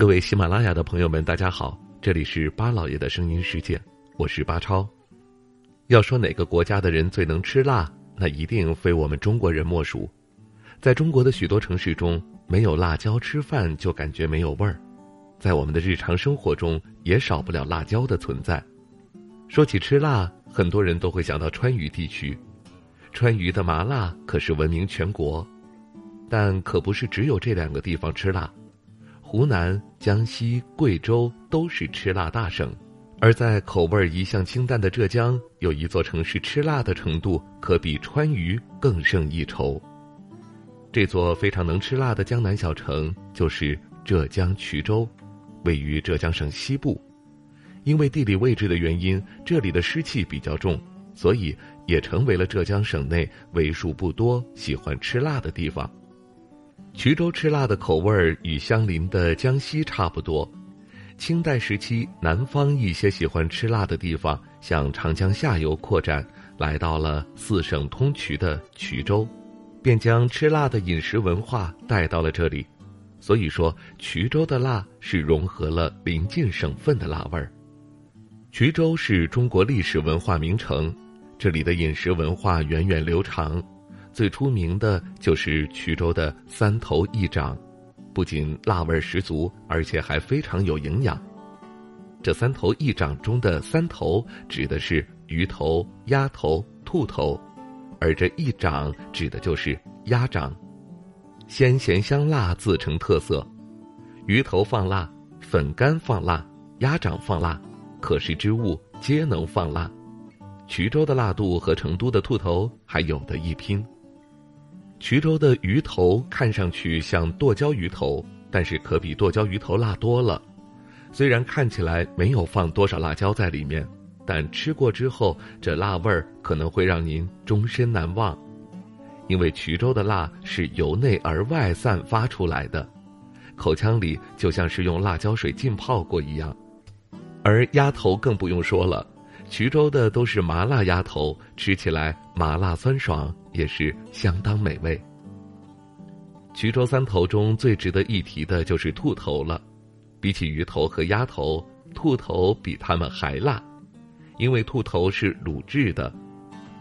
各位喜马拉雅的朋友们，大家好，这里是巴老爷的声音世界，我是巴超。要说哪个国家的人最能吃辣，那一定非我们中国人莫属。在中国的许多城市中，没有辣椒吃饭就感觉没有味儿。在我们的日常生活中，也少不了辣椒的存在。说起吃辣，很多人都会想到川渝地区，川渝的麻辣可是闻名全国，但可不是只有这两个地方吃辣。湖南、江西、贵州都是吃辣大省，而在口味一向清淡的浙江，有一座城市吃辣的程度可比川渝更胜一筹。这座非常能吃辣的江南小城就是浙江衢州，位于浙江省西部。因为地理位置的原因，这里的湿气比较重，所以也成为了浙江省内为数不多喜欢吃辣的地方。衢州吃辣的口味儿与相邻的江西差不多。清代时期，南方一些喜欢吃辣的地方向长江下游扩展，来到了四省通衢的衢州，便将吃辣的饮食文化带到了这里。所以说，衢州的辣是融合了邻近省份的辣味儿。衢州是中国历史文化名城，这里的饮食文化源远流长。最出名的就是衢州的三头一掌，不仅辣味十足，而且还非常有营养。这三头一掌中的三头指的是鱼头、鸭头、兔头，而这一掌指的就是鸭掌。鲜咸香辣自成特色，鱼头放辣，粉干放辣，鸭掌放辣，可食之物皆能放辣。衢州的辣度和成都的兔头还有的一拼。衢州的鱼头看上去像剁椒鱼头，但是可比剁椒鱼头辣多了。虽然看起来没有放多少辣椒在里面，但吃过之后，这辣味儿可能会让您终身难忘。因为衢州的辣是由内而外散发出来的，口腔里就像是用辣椒水浸泡过一样。而鸭头更不用说了。衢州的都是麻辣鸭头，吃起来麻辣酸爽，也是相当美味。衢州三头中最值得一提的就是兔头了，比起鱼头和鸭头，兔头比它们还辣，因为兔头是卤制的，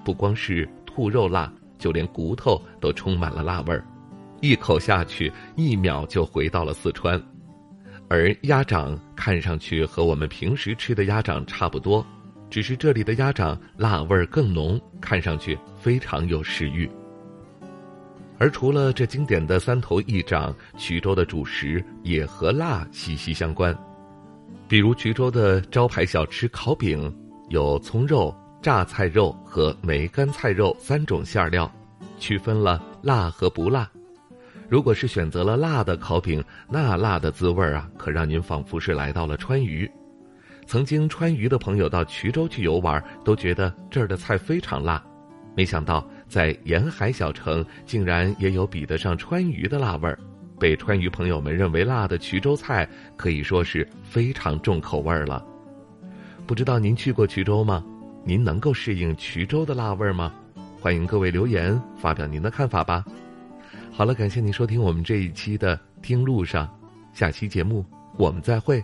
不光是兔肉辣，就连骨头都充满了辣味儿，一口下去，一秒就回到了四川。而鸭掌看上去和我们平时吃的鸭掌差不多。只是这里的鸭掌辣味儿更浓，看上去非常有食欲。而除了这经典的三头一掌，衢州的主食也和辣息息相关。比如衢州的招牌小吃烤饼，有葱肉、榨菜肉和梅干菜肉三种馅料，区分了辣和不辣。如果是选择了辣的烤饼，那辣的滋味儿啊，可让您仿佛是来到了川渝。曾经川渝的朋友到衢州去游玩，都觉得这儿的菜非常辣。没想到在沿海小城，竟然也有比得上川渝的辣味儿。被川渝朋友们认为辣的衢州菜，可以说是非常重口味儿了。不知道您去过衢州吗？您能够适应衢州的辣味儿吗？欢迎各位留言发表您的看法吧。好了，感谢您收听我们这一期的《听路上》，下期节目我们再会。